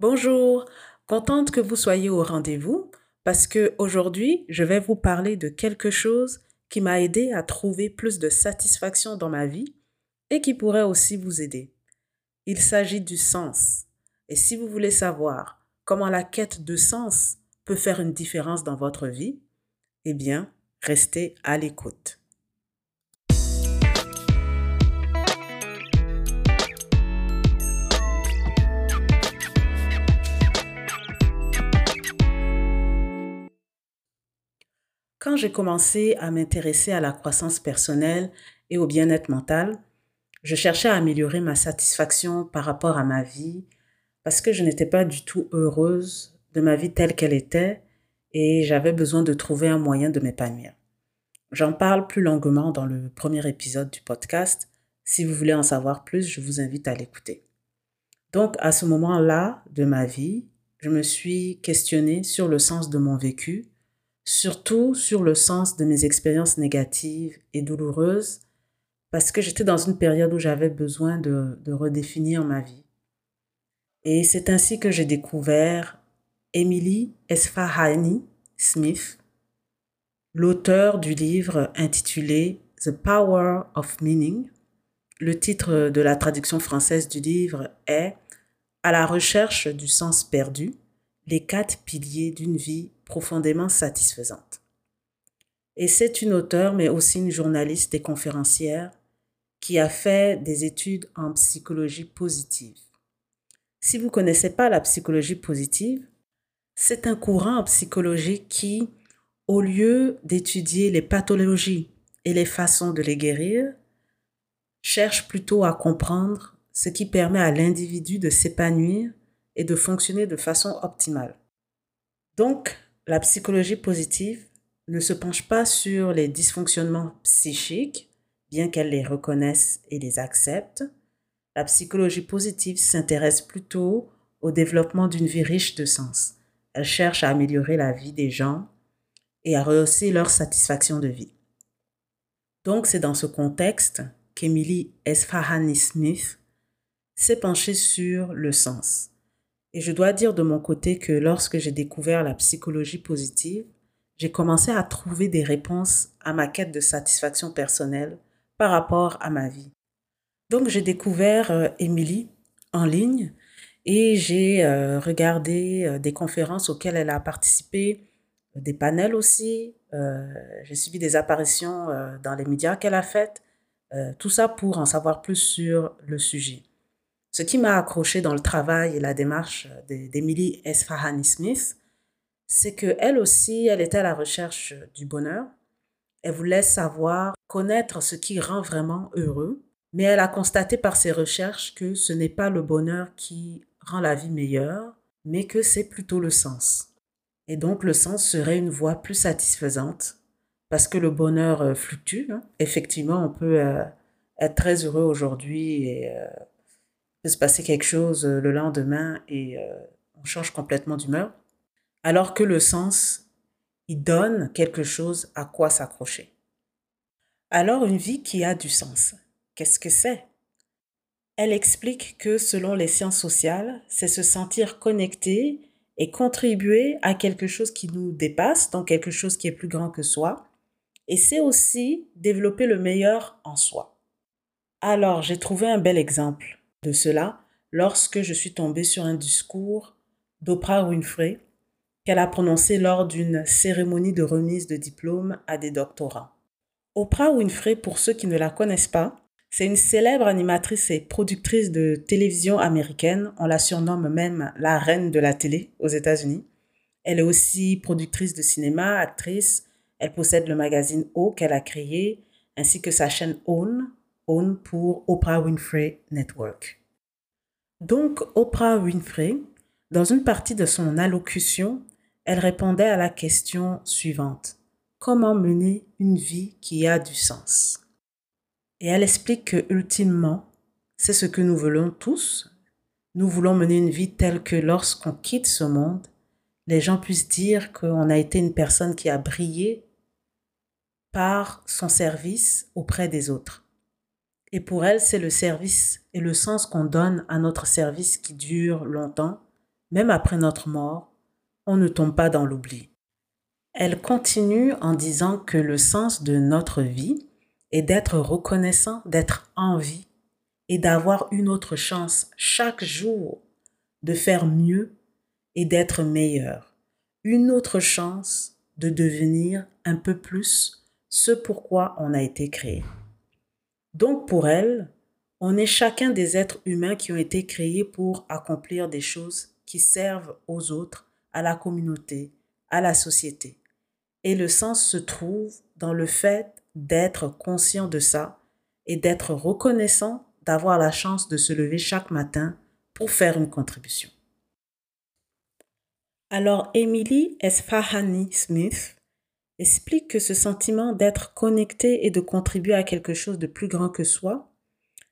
Bonjour, contente que vous soyez au rendez-vous parce que aujourd'hui, je vais vous parler de quelque chose qui m'a aidé à trouver plus de satisfaction dans ma vie et qui pourrait aussi vous aider. Il s'agit du sens. Et si vous voulez savoir comment la quête de sens peut faire une différence dans votre vie, eh bien, restez à l'écoute. J'ai commencé à m'intéresser à la croissance personnelle et au bien-être mental, je cherchais à améliorer ma satisfaction par rapport à ma vie parce que je n'étais pas du tout heureuse de ma vie telle qu'elle était et j'avais besoin de trouver un moyen de m'épanouir. J'en parle plus longuement dans le premier épisode du podcast. Si vous voulez en savoir plus, je vous invite à l'écouter. Donc, à ce moment-là de ma vie, je me suis questionnée sur le sens de mon vécu surtout sur le sens de mes expériences négatives et douloureuses, parce que j'étais dans une période où j'avais besoin de, redéfinir ma vie. Et c'est ainsi que j'ai découvert Emily Esfahani Smith, l'auteur du livre intitulé The Power of Meaning. Le titre de la traduction française du livre est À la recherche du sens perdu les quatre piliers d'une vie profondément satisfaisante. Et c'est une auteure, mais aussi une journaliste et conférencière qui a fait des études en psychologie positive. Si vous ne connaissez pas la psychologie positive, c'est un courant en psychologie qui, au lieu d'étudier les pathologies et les façons de les guérir, cherche plutôt à comprendre ce qui permet à l'individu de s'épanouir et de fonctionner de façon optimale. Donc, la psychologie positive ne se penche pas sur les dysfonctionnements psychiques, bien qu'elle les reconnaisse et les accepte. La psychologie positive s'intéresse plutôt au développement d'une vie riche de sens. Elle cherche à améliorer la vie des gens et à rehausser leur satisfaction de vie. Donc, c'est dans ce contexte qu'Emily Esfahani Smith s'est penchée sur le sens. Et je dois dire de mon côté que lorsque j'ai découvert la psychologie positive, j'ai commencé à trouver des réponses à ma quête de satisfaction personnelle par rapport à ma vie. Donc j'ai découvert euh, Émilie en ligne et j'ai euh, regardé euh, des conférences auxquelles elle a participé, des panels aussi. j'ai suivi des apparitions dans les médias qu'elle a faites. tout ça pour en savoir plus sur le sujet. Ce qui m'a accroché dans le travail et la démarche d'Emily Esfahani Smith, c'est qu'elle aussi, elle était à la recherche du bonheur. Elle voulait savoir, connaître ce qui rend vraiment heureux, mais elle a constaté par ses recherches que ce n'est pas le bonheur qui rend la vie meilleure, mais que c'est plutôt le sens. Et donc le sens serait une voie plus satisfaisante, parce que le bonheur euh, fluctue. Hein. Effectivement, on peut euh, être très heureux aujourd'hui et euh, peut se passer quelque chose euh, le lendemain et euh, on change complètement d'humeur. Alors que le sens, il donne quelque chose à quoi s'accrocher. Alors une vie qui a du sens, qu'est-ce que c'est? Elle explique que selon les sciences sociales, c'est se sentir connecté et contribuer à quelque chose qui nous dépasse, donc quelque chose qui est plus grand que soi. Et c'est aussi développer le meilleur en soi. Alors, j'ai trouvé un bel exemple de cela lorsque je suis tombée sur un discours d'Oprah Winfrey qu'elle a prononcé lors d'une cérémonie de remise de diplôme à des doctorats. Oprah Winfrey, pour ceux qui ne la connaissent pas, c'est une célèbre animatrice et productrice de télévision américaine. On la surnomme même la reine de la télé aux États-Unis. Elle est aussi productrice de cinéma, actrice. Elle possède le magazine O qu'elle a créé, ainsi que sa chaîne Own, pour Oprah Winfrey Network. Donc, Oprah Winfrey, dans une partie de son allocution, elle répondait à la question suivante. Comment mener une vie qui a du sens? Et elle explique que, ultimement, c'est ce que nous voulons tous. Nous voulons mener une vie telle que lorsqu'on quitte ce monde, les gens puissent dire qu'on a été une personne qui a brillé par son service auprès des autres. Et pour elle, c'est le service et le sens qu'on donne à notre service qui dure longtemps, même après notre mort, on ne tombe pas dans l'oubli. Elle continue en disant que le sens de notre vie est d'être reconnaissant, d'être en vie et d'avoir une autre chance chaque jour de faire mieux et d'être meilleur. Une autre chance de devenir un peu plus ce pourquoi on a été créé. Donc pour elle, on est chacun des êtres humains qui ont été créés pour accomplir des choses qui servent aux autres, à la communauté, à la société. Et le sens se trouve dans le fait d'être conscient de ça et d'être reconnaissant d'avoir la chance de se lever chaque matin pour faire une contribution. Alors, Emily Esfahani Smith explique que ce sentiment d'être connecté et de contribuer à quelque chose de plus grand que soi,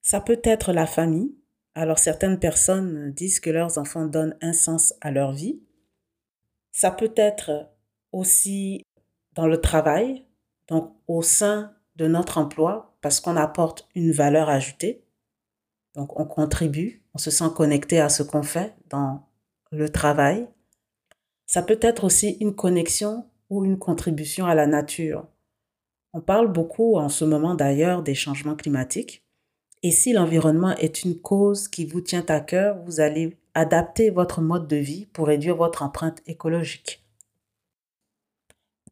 ça peut être la famille. Alors, certaines personnes disent que leurs enfants donnent un sens à leur vie. Ça peut être aussi dans le travail, donc au sein de notre emploi, parce qu'on apporte une valeur ajoutée. Donc, on contribue, on se sent connecté à ce qu'on fait dans le travail. Ça peut être aussi une connexion ou une contribution à la nature. On parle beaucoup en ce moment d'ailleurs des changements climatiques. Et si l'environnement est une cause qui vous tient à cœur, vous allez adapter votre mode de vie pour réduire votre empreinte écologique.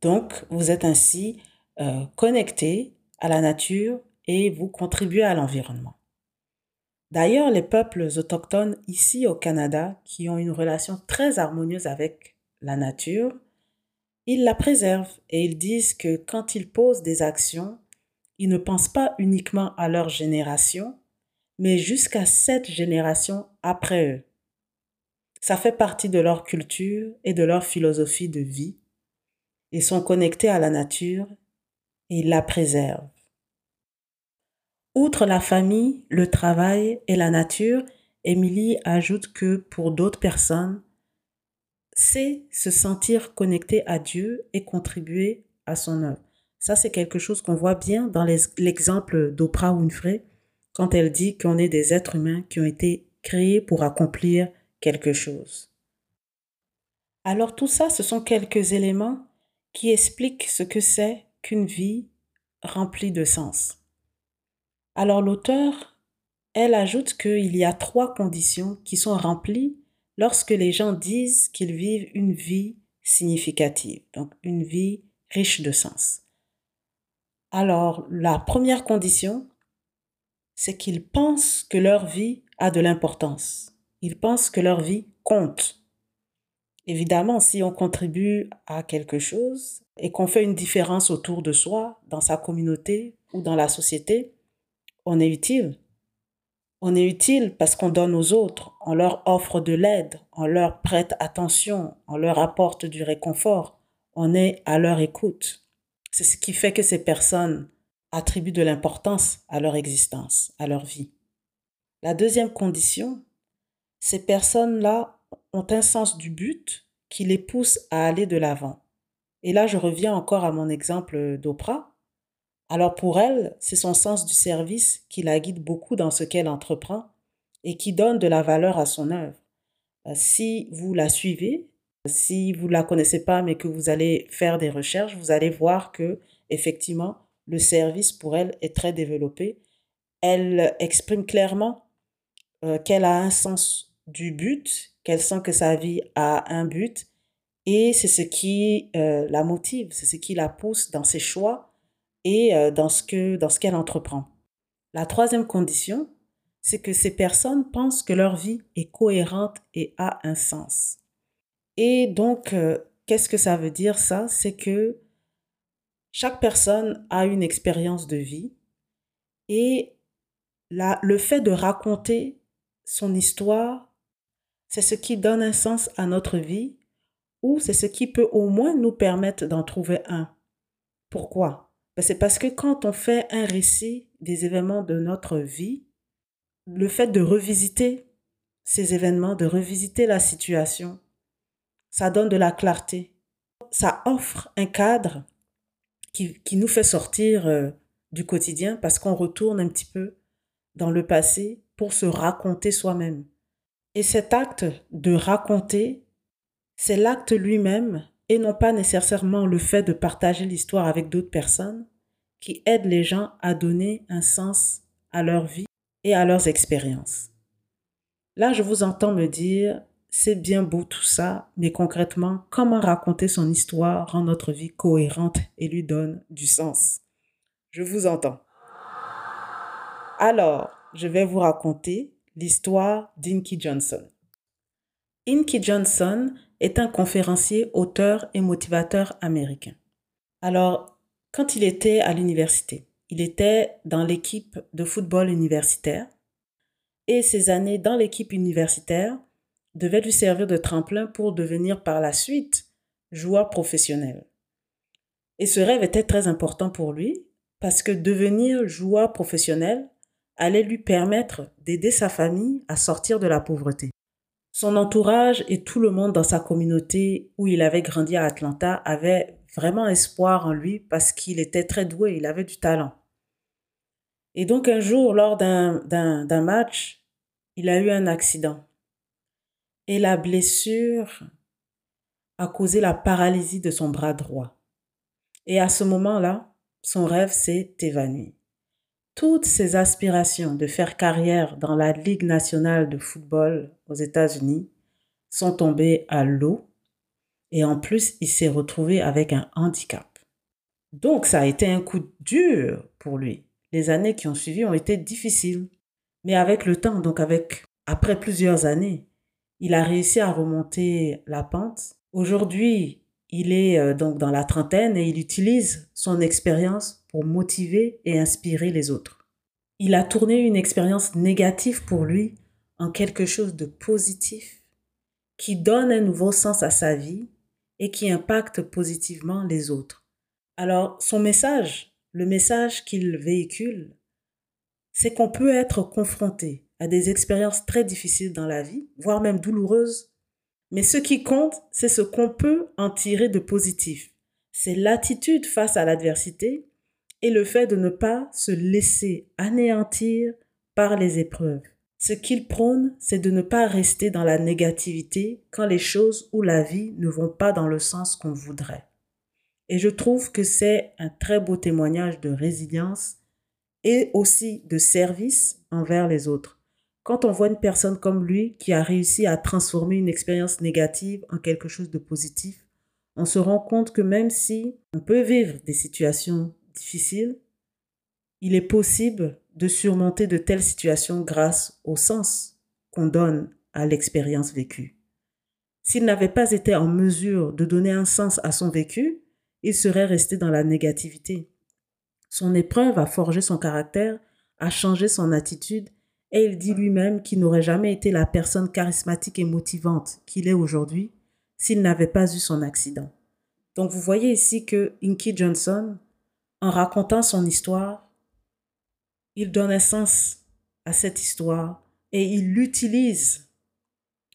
Donc, vous êtes ainsi euh, connecté à la nature et vous contribuez à l'environnement. D'ailleurs, les peuples autochtones ici au Canada, qui ont une relation très harmonieuse avec la nature, ils la préservent et ils disent que quand ils posent des actions, ils ne pensent pas uniquement à leur génération, mais jusqu'à sept générations après eux. Ça fait partie de leur culture et de leur philosophie de vie. Ils sont connectés à la nature et ils la préservent. Outre la famille, le travail et la nature, Émilie ajoute que pour d'autres personnes, c'est se sentir connecté à Dieu et contribuer à son œuvre. Ça, c'est quelque chose qu'on voit bien dans l'exemple d'Oprah Winfrey quand elle dit qu'on est des êtres humains qui ont été créés pour accomplir quelque chose. Alors tout ça, ce sont quelques éléments qui expliquent ce que c'est qu'une vie remplie de sens. Alors l'auteur, elle ajoute qu'il y a trois conditions qui sont remplies lorsque les gens disent qu'ils vivent une vie significative, donc une vie riche de sens. Alors, la première condition, c'est qu'ils pensent que leur vie a de l'importance. Ils pensent que leur vie compte. Évidemment, si on contribue à quelque chose et qu'on fait une différence autour de soi, dans sa communauté ou dans la société, on est utile. On est utile parce qu'on donne aux autres, on leur offre de l'aide, on leur prête attention, on leur apporte du réconfort, on est à leur écoute. C'est ce qui fait que ces personnes attribuent de l'importance à leur existence, à leur vie. La deuxième condition, ces personnes-là ont un sens du but qui les pousse à aller de l'avant. Et là, je reviens encore à mon exemple d'Oprah. Alors pour elle, c'est son sens du service qui la guide beaucoup dans ce qu'elle entreprend et qui donne de la valeur à son œuvre. Euh, si vous la suivez, si vous la connaissez pas mais que vous allez faire des recherches, vous allez voir que effectivement le service pour elle est très développé. Elle exprime clairement euh, qu'elle a un sens du but, qu'elle sent que sa vie a un but et c'est ce qui euh, la motive, c'est ce qui la pousse dans ses choix et euh, dans ce que dans ce qu'elle entreprend. La troisième condition, c'est que ces personnes pensent que leur vie est cohérente et a un sens. Et donc, euh, qu'est-ce que ça veut dire ça? C'est que chaque personne a une expérience de vie et la, le fait de raconter son histoire, c'est ce qui donne un sens à notre vie ou c'est ce qui peut au moins nous permettre d'en trouver un. Pourquoi? C'est parce que quand on fait un récit des événements de notre vie, le fait de revisiter ces événements, de revisiter la situation, ça donne de la clarté. Ça offre un cadre qui, nous fait sortir euh, du quotidien parce qu'on retourne un petit peu dans le passé pour se raconter soi-même. Et cet acte de raconter, c'est l'acte lui-même et non pas nécessairement le fait de partager l'histoire avec d'autres personnes qui aide les gens à donner un sens à leur vie et à leurs expériences. Là, je vous entends me dire, c'est bien beau tout ça, mais concrètement, comment raconter son histoire rend notre vie cohérente et lui donne du sens? Je vous entends. Alors, je vais vous raconter l'histoire d'Inky Johnson. Inky Johnson est un conférencier, auteur et motivateur américain. Alors, quand il était à l'université, il était dans l'équipe de football universitaire et ses années dans l'équipe universitaire devaient lui servir de tremplin pour devenir par la suite joueur professionnel. Et ce rêve était très important pour lui parce que devenir joueur professionnel allait lui permettre d'aider sa famille à sortir de la pauvreté. Son entourage et tout le monde dans sa communauté où il avait grandi à Atlanta avaient vraiment espoir en lui parce qu'il était très doué, il avait du talent. Et donc un jour, lors d'un match, il a eu un accident. Et la blessure a causé la paralysie de son bras droit. Et à ce moment-là, son rêve s'est évanoui. Toutes ses aspirations de faire carrière dans la Ligue nationale de football aux États-Unis sont tombées à l'eau et en plus, il s'est retrouvé avec un handicap. Donc, ça a été un coup dur pour lui. Les années qui ont suivi ont été difficiles. Mais avec le temps, donc avec, après plusieurs années, il a réussi à remonter la pente. Aujourd'hui, il est euh, donc dans la trentaine et il utilise son expérience pour motiver et inspirer les autres. Il a tourné une expérience négative pour lui en quelque chose de positif qui donne un nouveau sens à sa vie et qui impacte positivement les autres. Alors, son message, le message qu'il véhicule, c'est qu'on peut être confronté à des expériences très difficiles dans la vie, voire même douloureuses, mais ce qui compte, c'est ce qu'on peut en tirer de positif. C'est l'attitude face à l'adversité et le fait de ne pas se laisser anéantir par les épreuves. Ce qu'il prône, c'est de ne pas rester dans la négativité quand les choses ou la vie ne vont pas dans le sens qu'on voudrait. Et je trouve que c'est un très beau témoignage de résilience et aussi de service envers les autres. Quand on voit une personne comme lui qui a réussi à transformer une expérience négative en quelque chose de positif, on se rend compte que même si on peut vivre des situations difficiles, il est possible de surmonter de telles situations grâce au sens qu'on donne à l'expérience vécue. S'il n'avait pas été en mesure de donner un sens à son vécu, il serait resté dans la négativité. Son épreuve a forgé son caractère, a changé son attitude, et il dit lui-même qu'il n'aurait jamais été la personne charismatique et motivante qu'il est aujourd'hui s'il n'avait pas eu son accident. Donc vous voyez ici que Inky Johnson, en racontant son histoire, il donne un sens à cette histoire et il utilise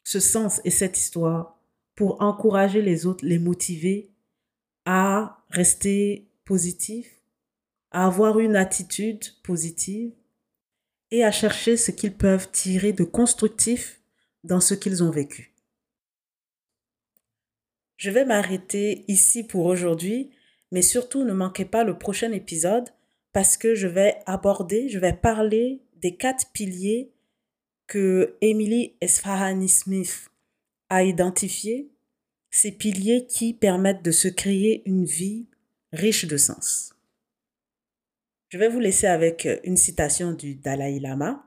ce sens et cette histoire pour encourager les autres, les motiver à rester positifs, à avoir une attitude positive et à chercher ce qu'ils peuvent tirer de constructif dans ce qu'ils ont vécu. Je vais m'arrêter ici pour aujourd'hui, mais surtout ne manquez pas le prochain épisode parce que je vais aborder, je vais parler des quatre piliers que Emily Esfahani Smith a identifiés, ces piliers qui permettent de se créer une vie riche de sens. Je vais vous laisser avec une citation du Dalai Lama.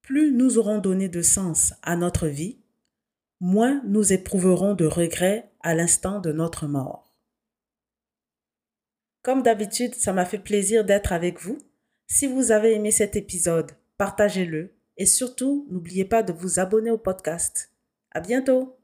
Plus nous aurons donné de sens à notre vie, moins nous éprouverons de regrets à l'instant de notre mort. Comme d'habitude, ça m'a fait plaisir d'être avec vous. Si vous avez aimé cet épisode, partagez-le et surtout, n'oubliez pas de vous abonner au podcast. À bientôt!